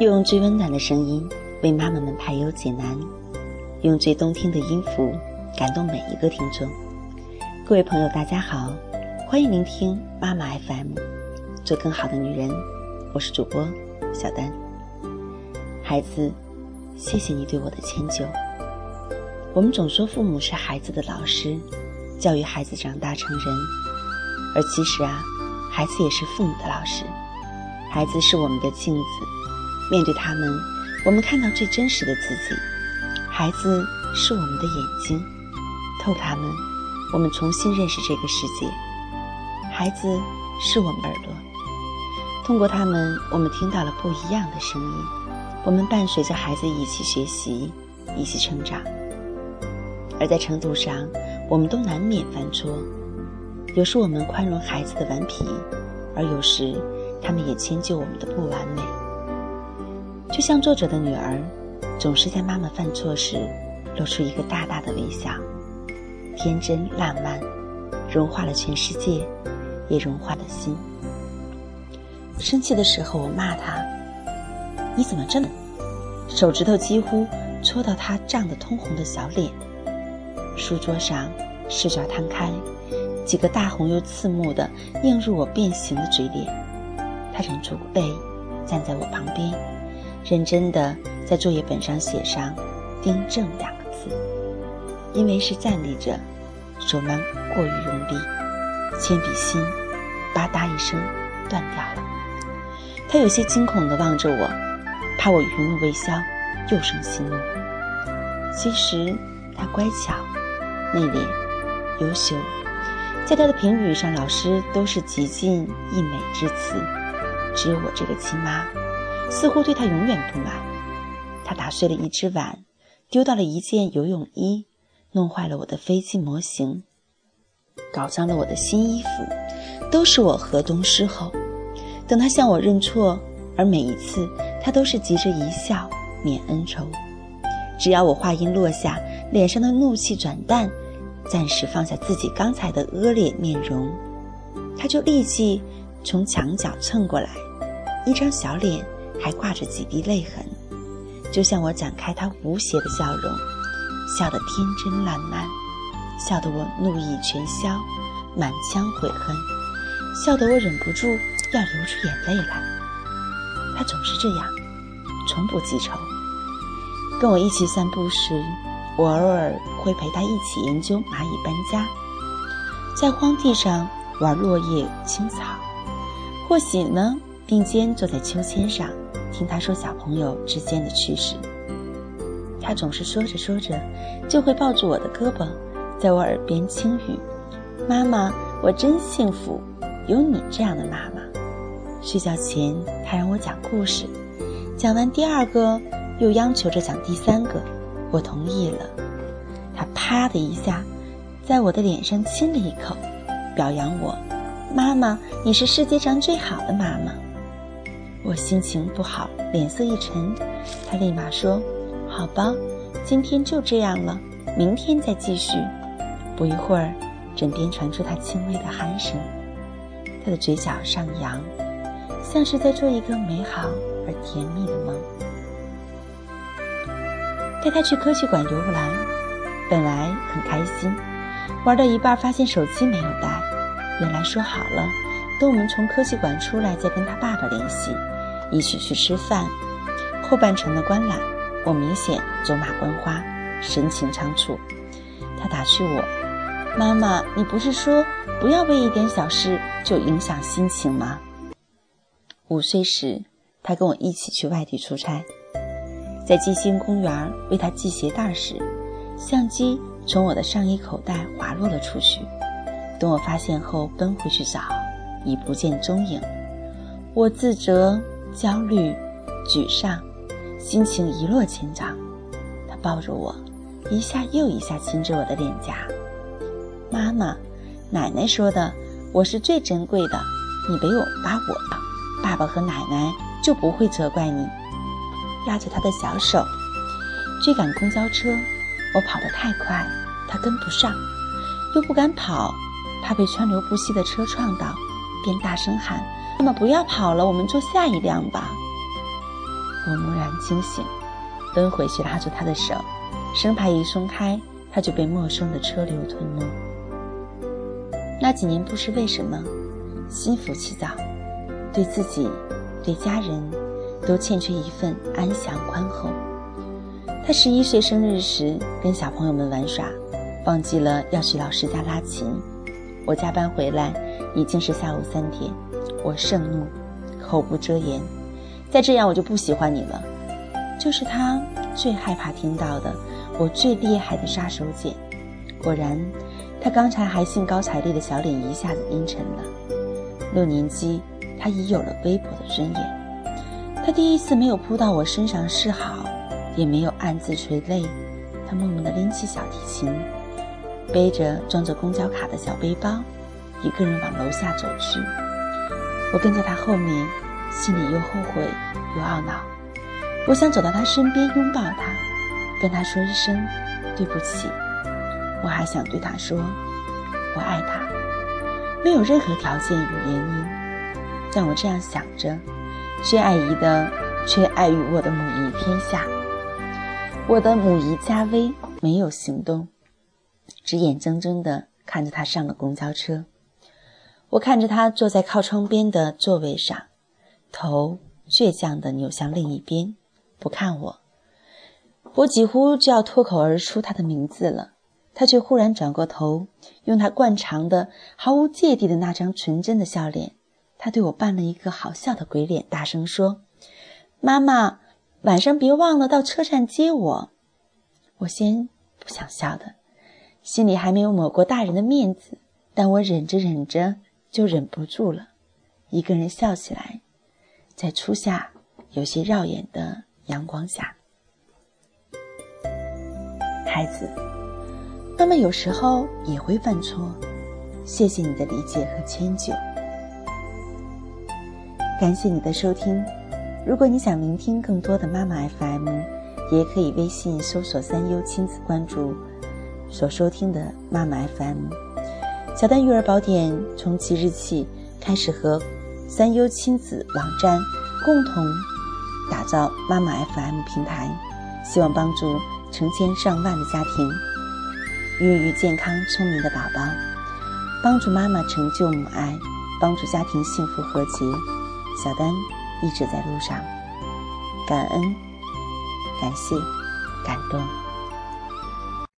用最温暖的声音为妈妈们排忧解难，用最动听的音符感动每一个听众。各位朋友，大家好，欢迎聆听妈妈 FM，做更好的女人。我是主播小丹。孩子，谢谢你对我的迁就。我们总说父母是孩子的老师，教育孩子长大成人，而其实啊，孩子也是父母的老师。孩子是我们的镜子。面对他们，我们看到最真实的自己。孩子是我们的眼睛，透过他们，我们重新认识这个世界。孩子是我们耳朵，通过他们，我们听到了不一样的声音。我们伴随着孩子一起学习，一起成长。而在程度上，我们都难免犯错。有时我们宽容孩子的顽皮，而有时他们也迁就我们的不完美。就像作者的女儿，总是在妈妈犯错时露出一个大大的微笑，天真烂漫，融化了全世界，也融化了心。生气的时候，我骂她：“你怎么这么……”手指头几乎戳到她涨得通红的小脸。书桌上试卷摊开，几个大红又刺目的映入我变形的嘴脸。她忍住泪，站在我旁边。认真的在作业本上写上“订正”两个字，因为是站立着，手腕过于用力，铅笔芯吧嗒一声断掉了。他有些惊恐地望着我，怕我余怒未消，又生新怒。其实他乖巧、内敛、优秀，在他的评语上，老师都是极尽溢美之词，只有我这个亲妈。似乎对他永远不满，他打碎了一只碗，丢到了一件游泳衣，弄坏了我的飞机模型，搞脏了我的新衣服，都是我河东狮吼。等他向我认错，而每一次他都是急着一笑免恩仇。只要我话音落下，脸上的怒气转淡，暂时放下自己刚才的恶劣面容，他就立即从墙角蹭过来，一张小脸。还挂着几滴泪痕，就像我展开他无邪的笑容，笑得天真烂漫，笑得我怒意全消，满腔悔恨，笑得我忍不住要流出眼泪来。他总是这样，从不记仇。跟我一起散步时，我偶尔会陪他一起研究蚂蚁搬家，在荒地上玩落叶青草，或许呢，并肩坐在秋千上。听他说小朋友之间的趣事，他总是说着说着，就会抱住我的胳膊，在我耳边轻语：“妈妈，我真幸福，有你这样的妈妈。”睡觉前，他让我讲故事，讲完第二个，又央求着讲第三个，我同意了。他啪的一下，在我的脸上亲了一口，表扬我：“妈妈，你是世界上最好的妈妈。”我心情不好，脸色一沉，他立马说：“好吧，今天就这样了，明天再继续。”不一会儿，枕边传出他轻微的鼾声，他的嘴角上扬，像是在做一个美好而甜蜜的梦。带他去科技馆游览，本来很开心，玩到一半发现手机没有带，原来说好了。等我们从科技馆出来，再跟他爸爸联系，一起去吃饭。后半程的观览，我明显走马观花，神情仓促。他打趣我：“妈妈，你不是说不要为一点小事就影响心情吗？”五岁时，他跟我一起去外地出差，在金星公园为他系鞋带时，相机从我的上衣口袋滑落了出去。等我发现后，奔回去找。已不见踪影，我自责、焦虑、沮丧，心情一落千丈。他抱着我，一下又一下亲着我的脸颊。妈妈，奶奶说的，我是最珍贵的，你没有把我，爸爸和奶奶就不会责怪你。拉着他的小手，追赶公交车，我跑得太快，他跟不上，又不敢跑，怕被川流不息的车撞到。便大声喊：“妈妈，不要跑了，我们坐下一辆吧。”我蓦然惊醒，奔回去拉住他的手，生怕一松开，他就被陌生的车流吞没。那几年不知为什么，心浮气躁，对自己、对家人，都欠缺一份安详宽厚。他十一岁生日时，跟小朋友们玩耍，忘记了要去老师家拉琴。我加班回来已经是下午三点，我盛怒，口不遮言。再这样我就不喜欢你了。就是他最害怕听到的，我最厉害的杀手锏。果然，他刚才还兴高采烈的小脸一下子阴沉了。六年级，他已有了微薄的尊严。他第一次没有扑到我身上示好。也没有暗自垂泪，他默默地拎起小提琴，背着装着公交卡的小背包，一个人往楼下走去。我跟在他后面，心里又后悔又懊恼。我想走到他身边拥抱他，跟他说一声对不起。我还想对他说我爱他，没有任何条件与原因。让我这样想着，薛爱姨的却爱与我的母仪天下。我的母仪加微没有行动，只眼睁睁地看着他上了公交车。我看着他坐在靠窗边的座位上，头倔强地扭向另一边，不看我。我几乎就要脱口而出他的名字了，他却忽然转过头，用他惯常的、毫无芥蒂的那张纯真的笑脸，他对我扮了一个好笑的鬼脸，大声说：“妈妈。”晚上别忘了到车站接我。我先不想笑的，心里还没有抹过大人的面子，但我忍着忍着就忍不住了，一个人笑起来，在初夏有些耀眼的阳光下。孩子，妈妈有时候也会犯错，谢谢你的理解和迁就，感谢你的收听。如果你想聆听更多的妈妈 FM，也可以微信搜索“三优亲子”，关注所收听的妈妈 FM。小丹育儿宝典从即日起开始和三优亲子网站共同打造妈妈 FM 平台，希望帮助成千上万的家庭孕育健康聪明的宝宝，帮助妈妈成就母爱，帮助家庭幸福和谐。小丹。一直在路上，感恩、感谢、感动。